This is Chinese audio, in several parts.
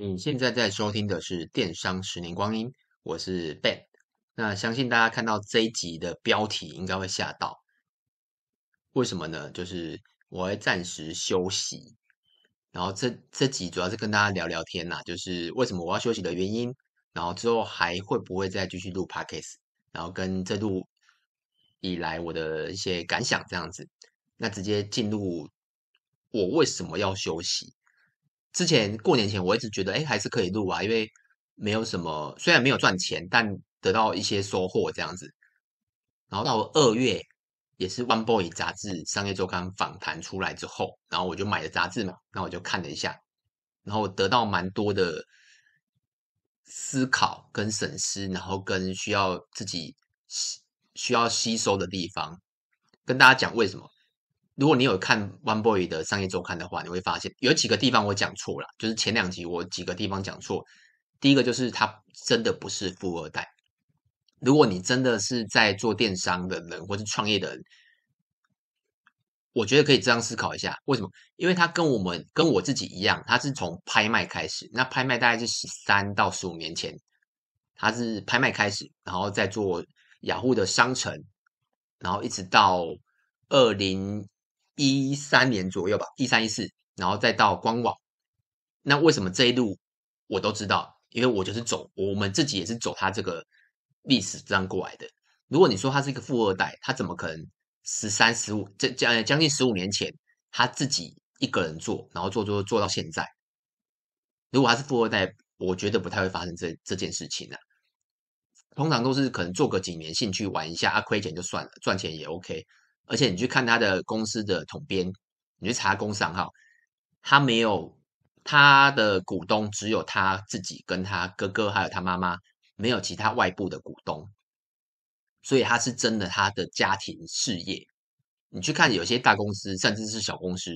你现在在收听的是《电商十年光阴》，我是 Ben。那相信大家看到这一集的标题，应该会吓到。为什么呢？就是我会暂时休息，然后这这集主要是跟大家聊聊天呐，就是为什么我要休息的原因，然后之后还会不会再继续录 Podcast，然后跟这录以来我的一些感想这样子。那直接进入我为什么要休息。之前过年前，我一直觉得，哎，还是可以录啊，因为没有什么，虽然没有赚钱，但得到一些收获这样子。然后到二月，也是《One Boy》杂志商业周刊访谈出来之后，然后我就买了杂志嘛，那我就看了一下，然后得到蛮多的思考跟审思，然后跟需要自己吸需要吸收的地方，跟大家讲为什么。如果你有看 One Boy 的商业周刊的话，你会发现有几个地方我讲错了，就是前两集我几个地方讲错。第一个就是他真的不是富二代。如果你真的是在做电商的人，或是创业的人，我觉得可以这样思考一下，为什么？因为他跟我们跟我自己一样，他是从拍卖开始。那拍卖大概是十三到十五年前，他是拍卖开始，然后再做雅虎的商城，然后一直到二零。一三年左右吧，一三一四，然后再到官网。那为什么这一路我都知道？因为我就是走，我们自己也是走他这个历史这样过来的。如果你说他是一个富二代，他怎么可能十三、十五，这将将近十五年前他自己一个人做，然后做做做到现在？如果他是富二代，我觉得不太会发生这这件事情啊。通常都是可能做个几年兴趣玩一下，啊亏钱就算了，赚钱也 OK。而且你去看他的公司的统编，你去查公司行号，他没有他的股东，只有他自己跟他哥哥还有他妈妈，没有其他外部的股东，所以他是真的他的家庭事业。你去看有些大公司，甚至是小公司，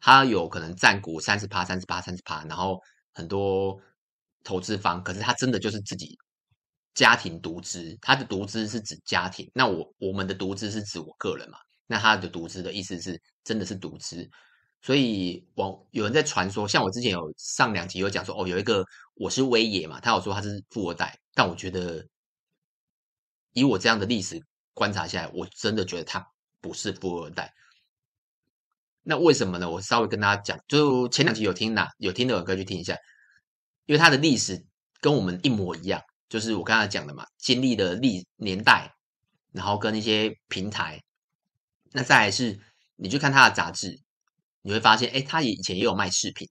他有可能占股三十趴、三十趴、三十趴，然后很多投资方，可是他真的就是自己。家庭独资，他的独资是指家庭。那我我们的独资是指我个人嘛？那他的独资的意思是真的是独资。所以网有人在传说，像我之前有上两集有讲说，哦，有一个我是威爷嘛，他有说他是富二代，但我觉得以我这样的历史观察下来，我真的觉得他不是富二代。那为什么呢？我稍微跟大家讲，就前两集有听啦有听的，我可以去听一下，因为他的历史跟我们一模一样。就是我刚才讲的嘛，经历的历年代，然后跟一些平台，那再来是，你去看他的杂志，你会发现，哎，他以前也有卖饰品。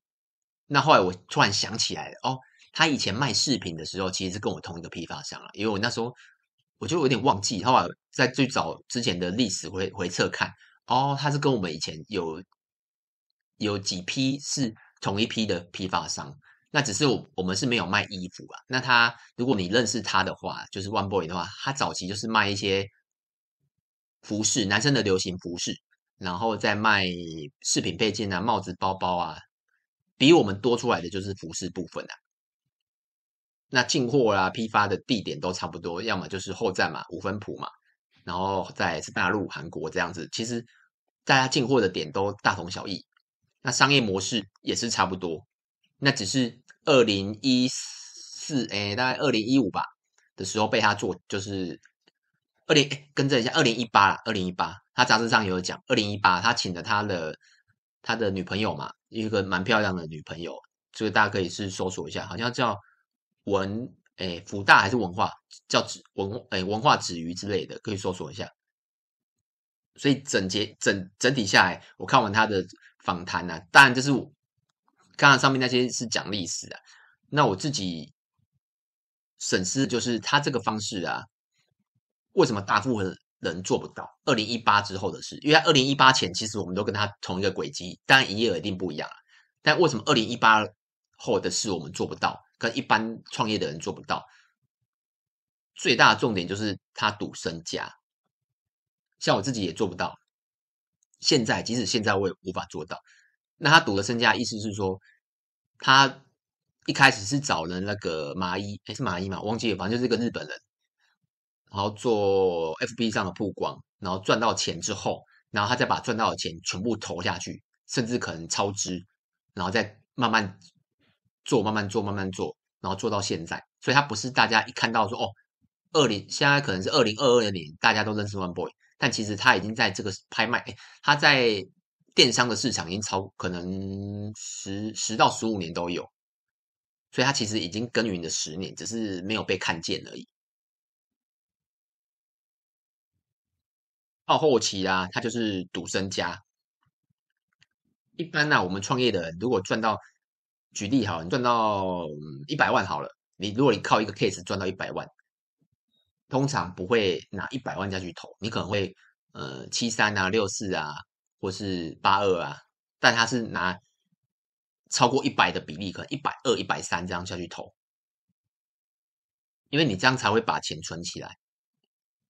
那后来我突然想起来，哦，他以前卖饰品的时候，其实是跟我同一个批发商了，因为我那时候我就有点忘记，后来在最早之前的历史回回测看，哦，他是跟我们以前有有几批是同一批的批发商。那只是我我们是没有卖衣服啊。那他如果你认识他的话，就是 One Boy 的话，他早期就是卖一些服饰，男生的流行服饰，然后再卖饰品配件啊、帽子、包包啊，比我们多出来的就是服饰部分啊。那进货啊、批发的地点都差不多，要么就是后站嘛、五分埔嘛，然后再是大陆、韩国这样子。其实大家进货的点都大同小异，那商业模式也是差不多。那只是二零一四，哎，大概二零一五吧的时候被他做，就是二零，哎，更正一下，二零一八啦，二零一八，他杂志上有讲，二零一八他请了他的他的女朋友嘛，一个蛮漂亮的女朋友，这个大家可以是搜索一下，好像叫文，哎，辅大还是文化，叫文，哎，文化子瑜之类的，可以搜索一下。所以整节整整体下来，我看完他的访谈呢，当然就是。刚刚上面那些是讲历史啊，那我自己审视就是他这个方式啊，为什么大部分人做不到？二零一八之后的事，因为二零一八前其实我们都跟他同一个轨迹，当然营业额一定不一样啊。但为什么二零一八后的事我们做不到，跟一般创业的人做不到？最大的重点就是他赌身家，像我自己也做不到。现在即使现在我也无法做到。那他赌的身家，意思是说，他一开始是找了那个麻衣，哎是麻衣嘛？忘记了，反正就是一个日本人，然后做 FB 上的曝光，然后赚到钱之后，然后他再把赚到的钱全部投下去，甚至可能超支，然后再慢慢做，慢慢做，慢慢做，然后做到现在。所以他不是大家一看到说哦，二零现在可能是二零二二年，大家都认识 One Boy，但其实他已经在这个拍卖，诶它在电商的市场已经超可能十十到十五年都有，所以它其实已经耕耘了十年，只是没有被看见而已。到后期啊，他就是赌身家。一般呢、啊，我们创业的人如果赚到，举例好，你赚到一百万好了，你如果你靠一个 case 赚到一百万，通常不会拿一百万下去投，你可能会呃七三啊、六四啊，或是八二啊，但他是拿超过一百的比例，可能一百二、一百三这样下去投，因为你这样才会把钱存起来。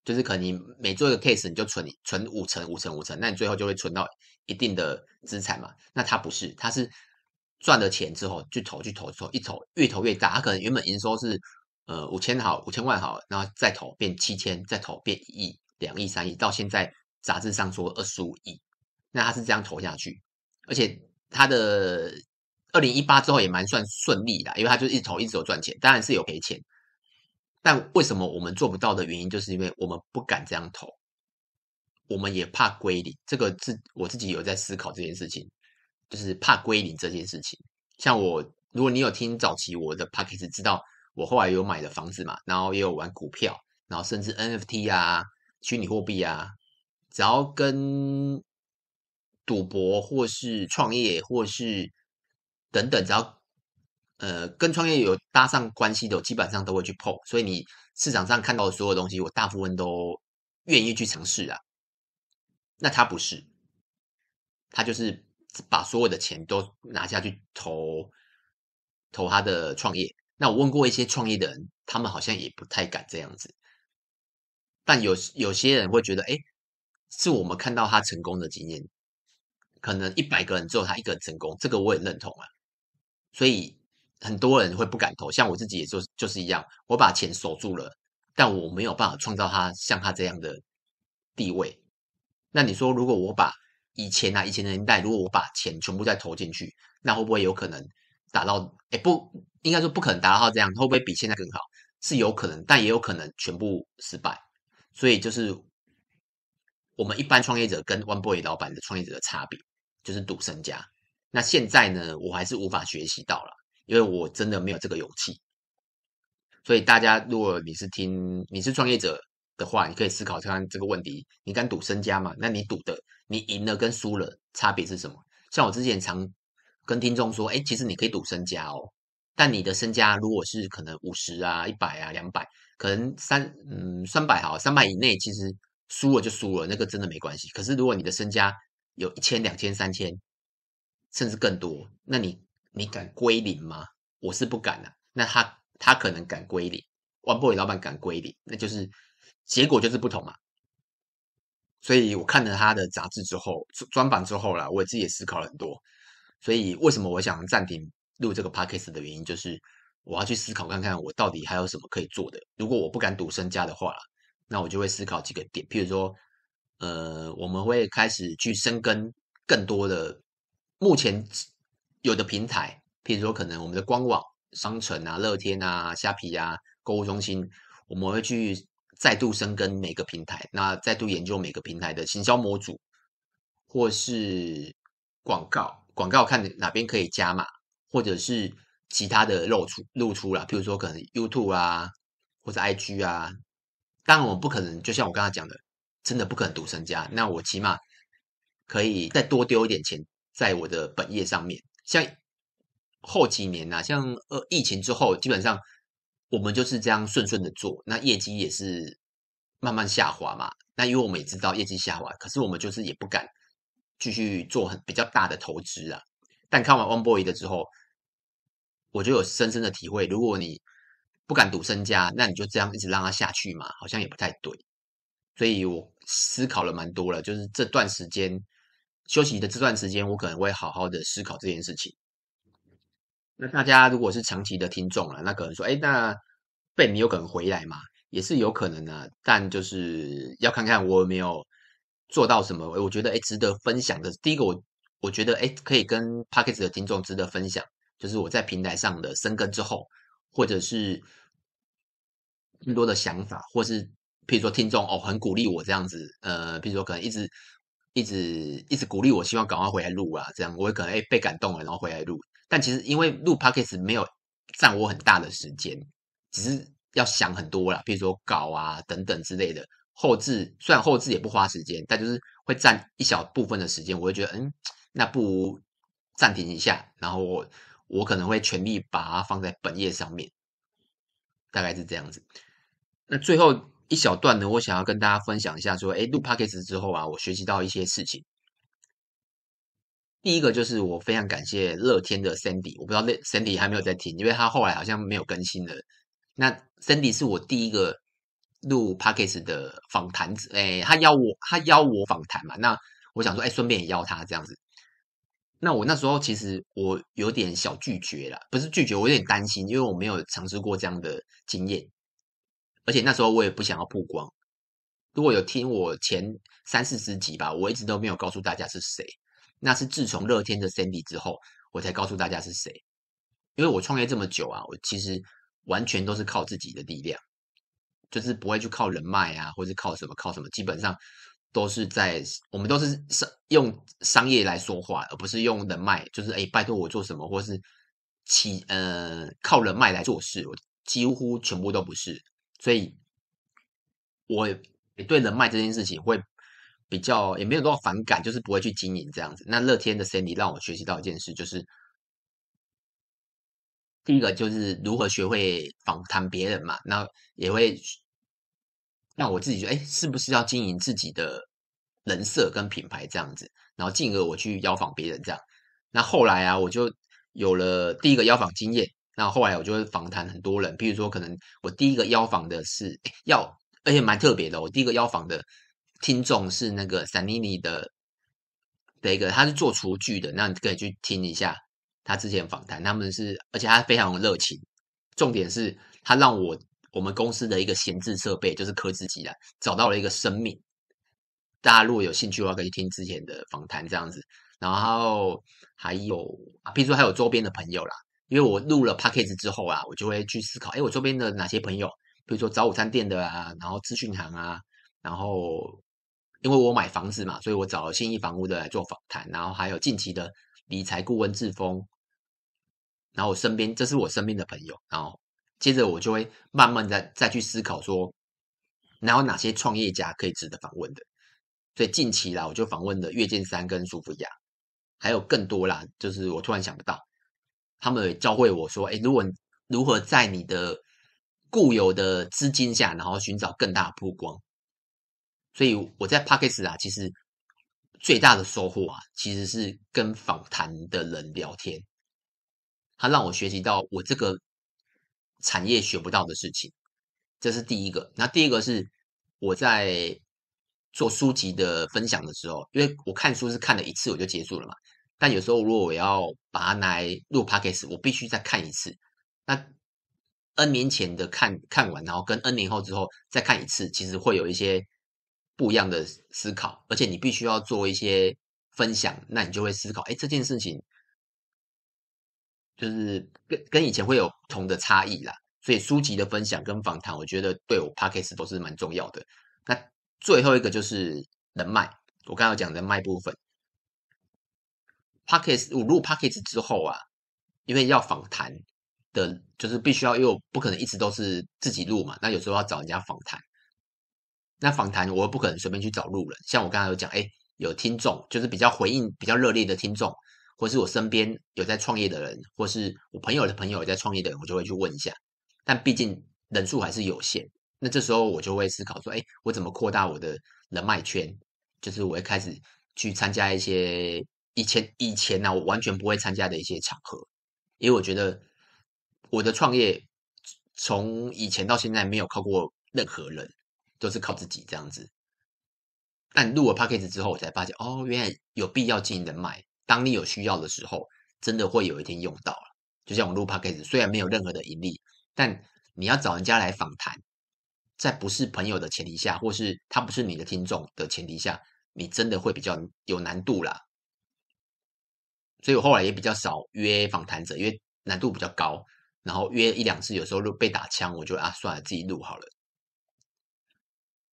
就是可能你每做一个 case，你就存存五成、五成、五成，那你最后就会存到一定的资产嘛。那他不是，他是赚了钱之后去投、去投、投，一投越投越大。他可能原本营收是呃五千好、五千万好，然后再投变七千，再投变一亿、两亿、三亿，到现在杂志上说二十五亿。那他是这样投下去，而且他的二零一八之后也蛮算顺利的，因为他就一直投、一直有赚钱，当然是有赔钱。但为什么我们做不到的原因，就是因为我们不敢这样投，我们也怕归零。这个是我自己有在思考这件事情，就是怕归零这件事情。像我，如果你有听早期我的 Podcast，知道我后来有买的房子嘛，然后也有玩股票，然后甚至 NFT 啊、虚拟货币啊，只要跟赌博或是创业或是等等，只要。呃，跟创业有搭上关系的，我基本上都会去碰。所以你市场上看到的所有东西，我大部分都愿意去尝试啊。那他不是，他就是把所有的钱都拿下去投投他的创业。那我问过一些创业的人，他们好像也不太敢这样子。但有有些人会觉得，哎，是我们看到他成功的经验，可能一百个人只有他一个人成功，这个我也认同啊。所以。很多人会不敢投，像我自己也就就是一样，我把钱守住了，但我没有办法创造他像他这样的地位。那你说，如果我把以前啊，以前的年代，如果我把钱全部再投进去，那会不会有可能达到？哎，不应该说不可能达到这样，会不会比现在更好？是有可能，但也有可能全部失败。所以就是我们一般创业者跟 One Boy 老板的创业者的差别，就是赌身家。那现在呢，我还是无法学习到了。因为我真的没有这个勇气，所以大家如果你是听你是创业者的话，你可以思考看看这个问题：你敢赌身家吗？那你赌的，你赢了跟输了差别是什么？像我之前常跟听众说，哎，其实你可以赌身家哦，但你的身家如果是可能五十啊、一百啊、两百，可能三嗯三百好，三百以内其实输了就输了，那个真的没关系。可是如果你的身家有一千、两千、三千，甚至更多，那你。你敢归零吗？我是不敢的、啊。那他他可能敢归零，One Boy 老板敢归零，那就是结果就是不同嘛。所以我看了他的杂志之后，专访之后啦，我自己也思考了很多。所以为什么我想暂停录这个 Podcast 的原因，就是我要去思考看看，我到底还有什么可以做的。如果我不敢赌身家的话，那我就会思考几个点，譬如说，呃，我们会开始去深耕更多的目前。有的平台，譬如说可能我们的官网、商城啊、乐天啊、虾皮啊、购物中心，我们会去再度深耕每个平台，那再度研究每个平台的行销模组，或是广告，广告看哪边可以加码，或者是其他的露出露出啦，譬如说可能 YouTube 啊，或者 IG 啊。当然我不可能，就像我刚才讲的，真的不可能赌身家，那我起码可以再多丢一点钱在我的本业上面。像后几年呐、啊，像呃疫情之后，基本上我们就是这样顺顺的做，那业绩也是慢慢下滑嘛。那因为我们也知道业绩下滑，可是我们就是也不敢继续做很比较大的投资啊。但看完 One Boy 的之后，我就有深深的体会，如果你不敢赌身家，那你就这样一直让它下去嘛，好像也不太对。所以我思考了蛮多了，就是这段时间。休息的这段时间，我可能会好好的思考这件事情。那大家如果是长期的听众了，那可能说，哎，那 Ben 你有可能回来嘛？也是有可能的，但就是要看看我有没有做到什么。我觉得，哎，值得分享的。第一个，我我觉得，哎，可以跟 Podcast 的听众值得分享，就是我在平台上的深耕之后，或者是更多的想法，或是譬如说听众哦很鼓励我这样子，呃，譬如说可能一直一直一直鼓励我，希望赶快回来录啊，这样我也可能哎被感动了，然后回来录。但其实因为录 Podcast 没有占我很大的时间，只是要想很多啦，譬如说稿啊等等之类的。后置虽然后置也不花时间，但就是会占一小部分的时间，我会觉得嗯，那不如暂停一下，然后我我可能会全力把它放在本页上面，大概是这样子。那最后一小段呢，我想要跟大家分享一下，说，诶，录 Podcast 之后啊，我学习到一些事情。第一个就是我非常感谢乐天的 Sandy，我不知道那 Sandy 还没有在听，因为他后来好像没有更新了。那 Sandy 是我第一个录 Podcast 的访谈者，诶，他邀我，他邀我访谈嘛，那我想说，诶，顺便也邀他这样子。那我那时候其实我有点小拒绝了，不是拒绝，我有点担心，因为我没有尝试过这样的经验，而且那时候我也不想要曝光。如果有听我前三四十集吧，我一直都没有告诉大家是谁。那是自从乐天的 Sandy 之后，我才告诉大家是谁。因为我创业这么久啊，我其实完全都是靠自己的力量，就是不会去靠人脉啊，或是靠什么靠什么，基本上都是在我们都是商用商业来说话，而不是用人脉。就是哎，拜托我做什么，或是起呃靠人脉来做事，我几乎全部都不是。所以，我也对人脉这件事情会。比较也没有多少反感，就是不会去经营这样子。那乐天的 Sandy 让我学习到一件事，就是第一个就是如何学会访谈别人嘛，那也会让我自己觉得，哎，是不是要经营自己的人设跟品牌这样子，然后进而我去邀访别人这样。那后来啊，我就有了第一个邀访经验。那后来我就会访谈很多人，比如说可能我第一个邀访的是要，而且蛮特别的，我第一个邀访的。听众是那个 Sanini 的的一个，他是做厨具的，那你可以去听一下他之前访谈。他们是，而且他非常热情。重点是他让我我们公司的一个闲置设备，就是科技机啊，找到了一个生命。大家如果有兴趣的话，可以听之前的访谈这样子。然后还有啊，比如说还有周边的朋友啦，因为我录了 Podcast 之后啊，我就会去思考，哎，我周边的哪些朋友，比如说早午餐店的啊，然后资讯行啊，然后。因为我买房子嘛，所以我找了信义房屋的来做访谈，然后还有近期的理财顾问志峰，然后我身边这是我身边的朋友，然后接着我就会慢慢再再去思考说，然后哪些创业家可以值得访问的，所以近期啦，我就访问了岳建三跟苏菲亚，还有更多啦，就是我突然想不到，他们也教会我说，哎，如果如何在你的固有的资金下，然后寻找更大的曝光。所以我在 Podcast 啊，其实最大的收获啊，其实是跟访谈的人聊天，他让我学习到我这个产业学不到的事情，这是第一个。那第二个是我在做书籍的分享的时候，因为我看书是看了一次我就结束了嘛，但有时候如果我要把它拿来录 Podcast，我必须再看一次。那 N 年前的看看完，然后跟 N 年后之后再看一次，其实会有一些。不一样的思考，而且你必须要做一些分享，那你就会思考，哎，这件事情就是跟跟以前会有不同的差异啦。所以书籍的分享跟访谈，我觉得对我 Podcast 都是蛮重要的。那最后一个就是人脉，我刚刚讲人脉部分，Podcast 我录 Podcast 之后啊，因为要访谈的，就是必须要，因为我不可能一直都是自己录嘛，那有时候要找人家访谈。那访谈我又不可能随便去找路人，像我刚才有讲，哎，有听众就是比较回应比较热烈的听众，或是我身边有在创业的人，或是我朋友的朋友有在创业的人，我就会去问一下。但毕竟人数还是有限，那这时候我就会思考说，哎，我怎么扩大我的人脉圈？就是我会开始去参加一些以前以前呢、啊，我完全不会参加的一些场合，因为我觉得我的创业从以前到现在没有靠过任何人。都是靠自己这样子，但录了 Podcast 之后，我才发现哦，原来有必要经营人脉。当你有需要的时候，真的会有一天用到了。就像我录 Podcast，虽然没有任何的盈利，但你要找人家来访谈，在不是朋友的前提下，或是他不是你的听众的前提下，你真的会比较有难度啦。所以我后来也比较少约访谈者，因为难度比较高，然后约一两次，有时候就被打枪，我就啊算了，自己录好了，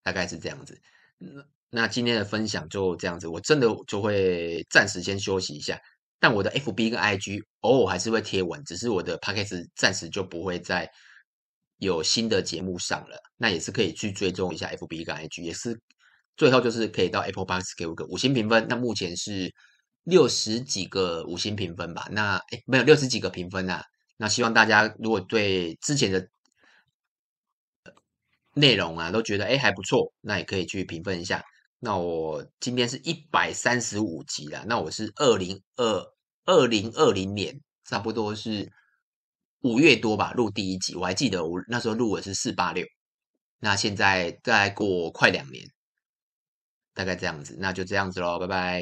大概是这样子。那那今天的分享就这样子，我真的就会暂时先休息一下，但我的 FB 跟 IG 偶尔还是会贴文，只是我的 Podcast 暂时就不会再有新的节目上了。那也是可以去追踪一下 FB 跟 IG，也是最后就是可以到 Apple Podcast 给我个五星评分。那目前是。六十几个五星评分吧，那诶没有六十几个评分啊。那希望大家如果对之前的内容啊都觉得诶还不错，那也可以去评分一下。那我今天是一百三十五集啦，那我是二零二二零二零年，差不多是五月多吧录第一集，我还记得我那时候录的是四八六，那现在再过快两年，大概这样子，那就这样子喽，拜拜。